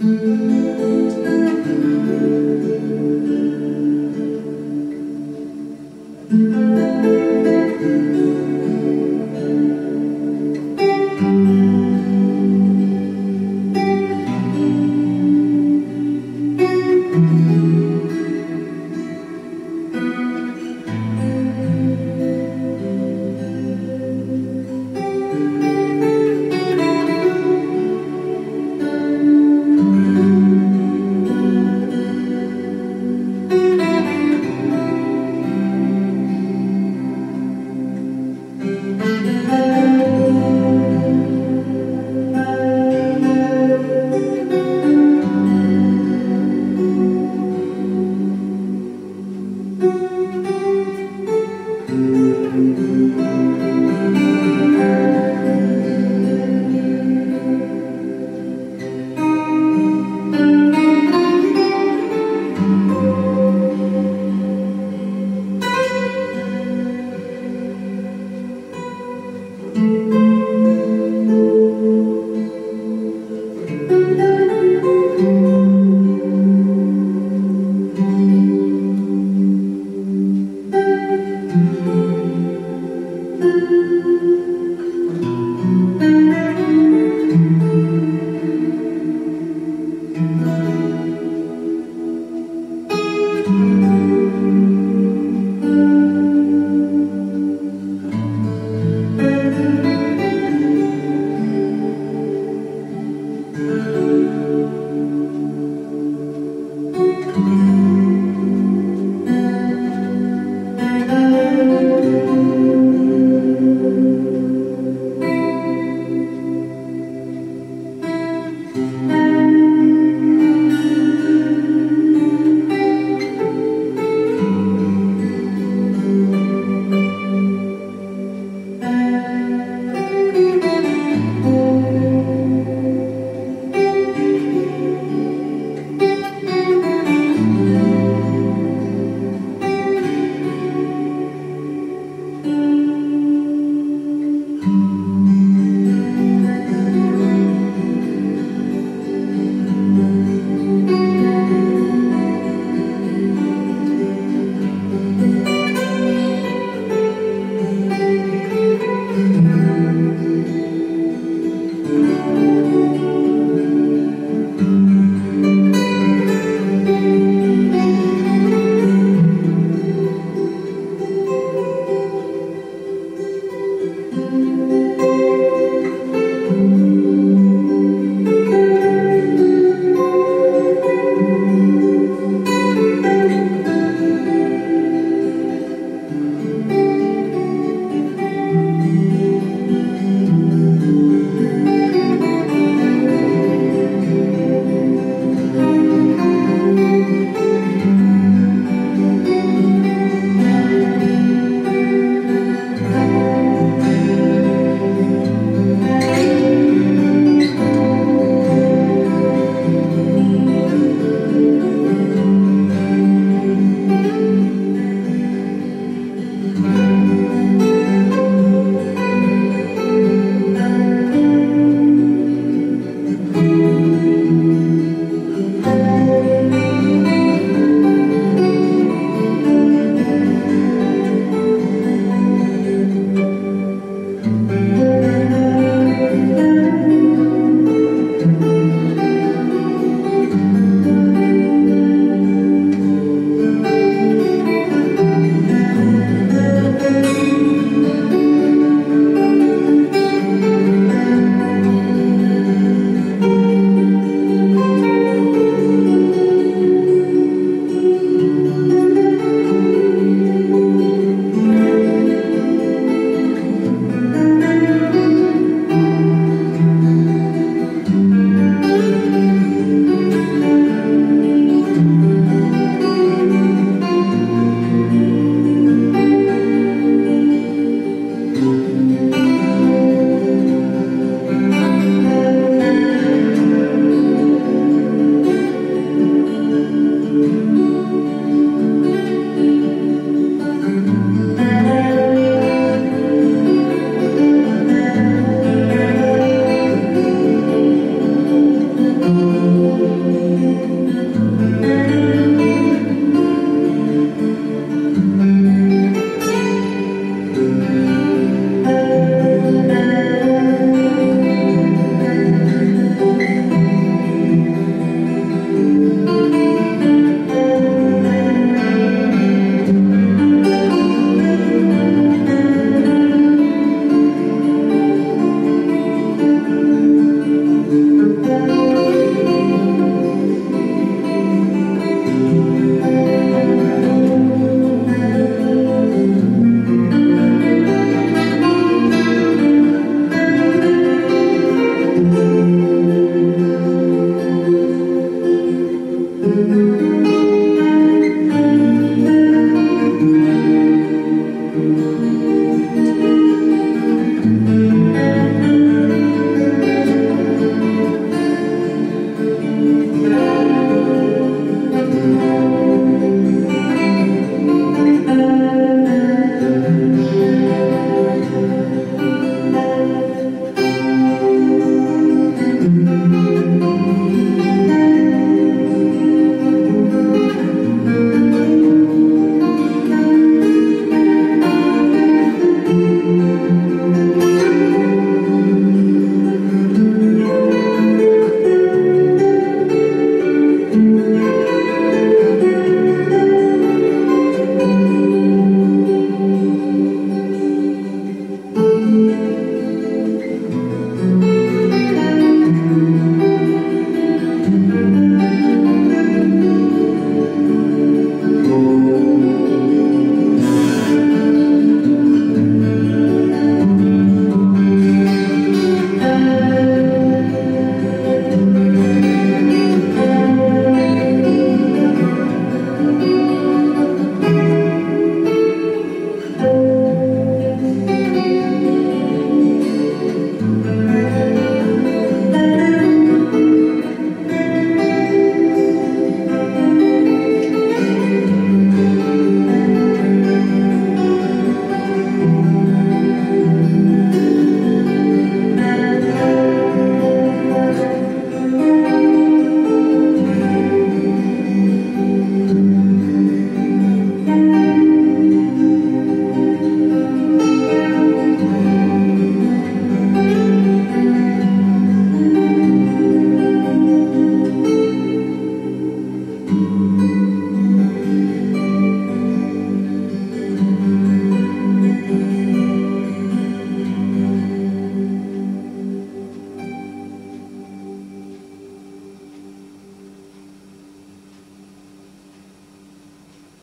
Mm-hmm.